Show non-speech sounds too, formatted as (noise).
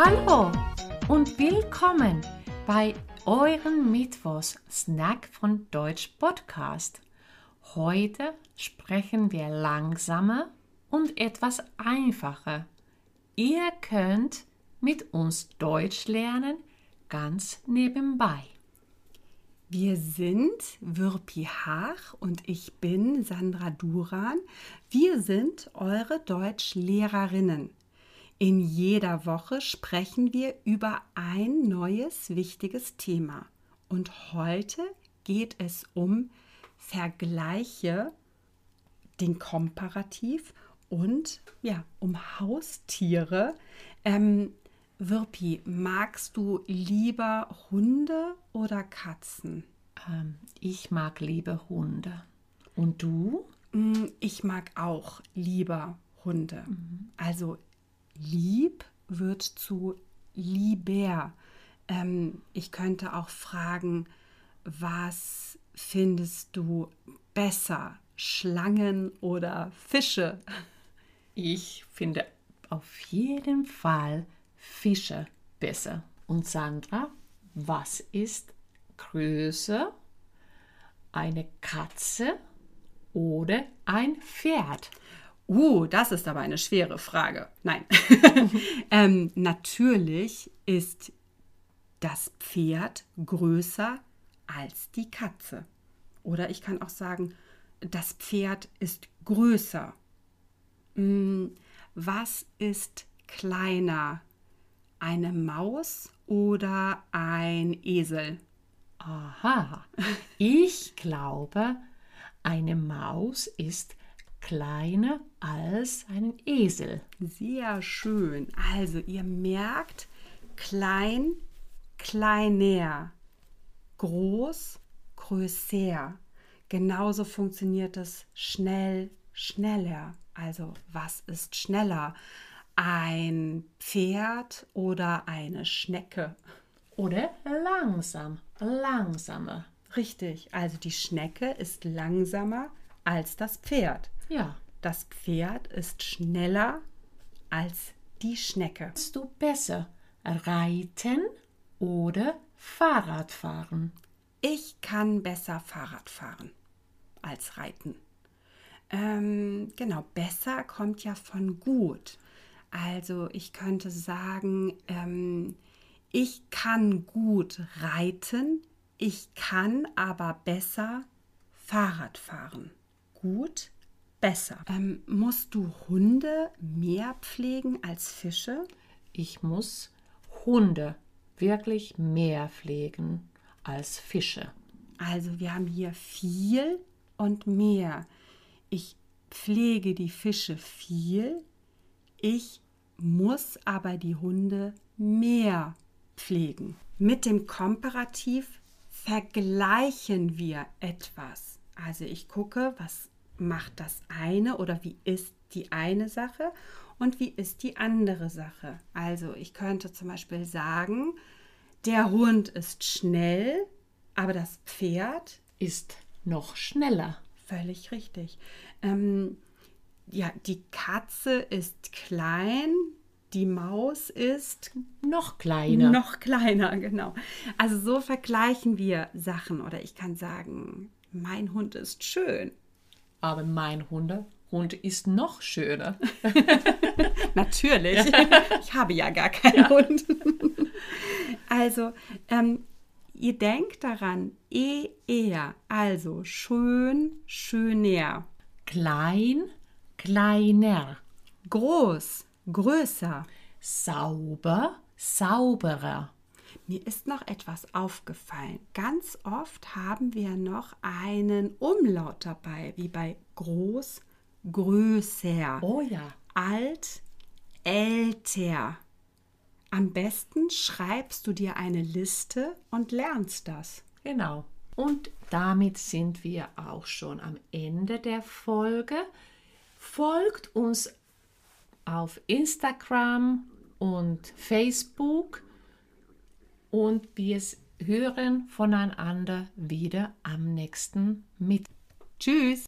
Hallo und willkommen bei eurem Mittwochs Snack von Deutsch Podcast. Heute sprechen wir langsamer und etwas einfacher. Ihr könnt mit uns Deutsch lernen, ganz nebenbei. Wir sind Würpi Haag und ich bin Sandra Duran. Wir sind eure Deutschlehrerinnen. In jeder Woche sprechen wir über ein neues wichtiges Thema. Und heute geht es um Vergleiche, den Komparativ und ja, um Haustiere. Ähm, Wirpi, magst du lieber Hunde oder Katzen? Ähm, ich mag lieber Hunde. Und du? Mm, ich mag auch lieber Hunde. Mhm. Also lieb wird zu lieber. Ähm, ich könnte auch fragen, was findest du besser, Schlangen oder Fische? Ich finde auf jeden Fall Fische besser. Und Sandra, was ist größer? Eine Katze oder ein Pferd? Uh, das ist aber eine schwere Frage. Nein. (laughs) ähm, natürlich ist das Pferd größer als die Katze. Oder ich kann auch sagen, das Pferd ist größer. Hm, was ist kleiner? Eine Maus oder ein Esel? Aha, ich glaube, eine Maus ist kleiner als ein Esel. Sehr schön. Also ihr merkt, klein, kleiner, groß, größer. Genauso funktioniert es schnell, schneller. Also was ist schneller? Ein Pferd oder eine Schnecke? Oder langsam, langsamer. Richtig, also die Schnecke ist langsamer als das Pferd. Ja. Das Pferd ist schneller als die Schnecke. Kannst du besser reiten oder Fahrrad fahren? Ich kann besser Fahrrad fahren als reiten. Ähm, genau, besser kommt ja von gut. Also ich könnte sagen, ähm, ich kann gut reiten, ich kann aber besser Fahrrad fahren. Gut, besser. Ähm, musst du Hunde mehr pflegen als Fische? Ich muss Hunde wirklich mehr pflegen als Fische. Also wir haben hier viel und mehr. Ich pflege die Fische viel, ich muss aber die Hunde mehr pflegen. Mit dem Komparativ vergleichen wir etwas. Also ich gucke, was macht das eine oder wie ist die eine Sache und wie ist die andere Sache. Also ich könnte zum Beispiel sagen, der Hund ist schnell, aber das Pferd ist noch schneller. Völlig richtig. Ähm, ja, die Katze ist klein, die Maus ist noch kleiner. Noch kleiner, genau. Also so vergleichen wir Sachen. Oder ich kann sagen, mein Hund ist schön. Aber mein Hunde, Hund ist noch schöner. (laughs) Natürlich. Ich habe ja gar keinen ja. Hund. (laughs) Also, ähm, ihr denkt daran, eh, eher, also schön, schöner. Klein, kleiner. Groß, größer. Sauber, sauberer. Mir ist noch etwas aufgefallen. Ganz oft haben wir noch einen Umlaut dabei, wie bei groß, größer. Oh ja. Alt, älter. Am besten schreibst du dir eine Liste und lernst das. Genau. Und damit sind wir auch schon am Ende der Folge. Folgt uns auf Instagram und Facebook und wir hören voneinander wieder am nächsten Mittwoch. Tschüss!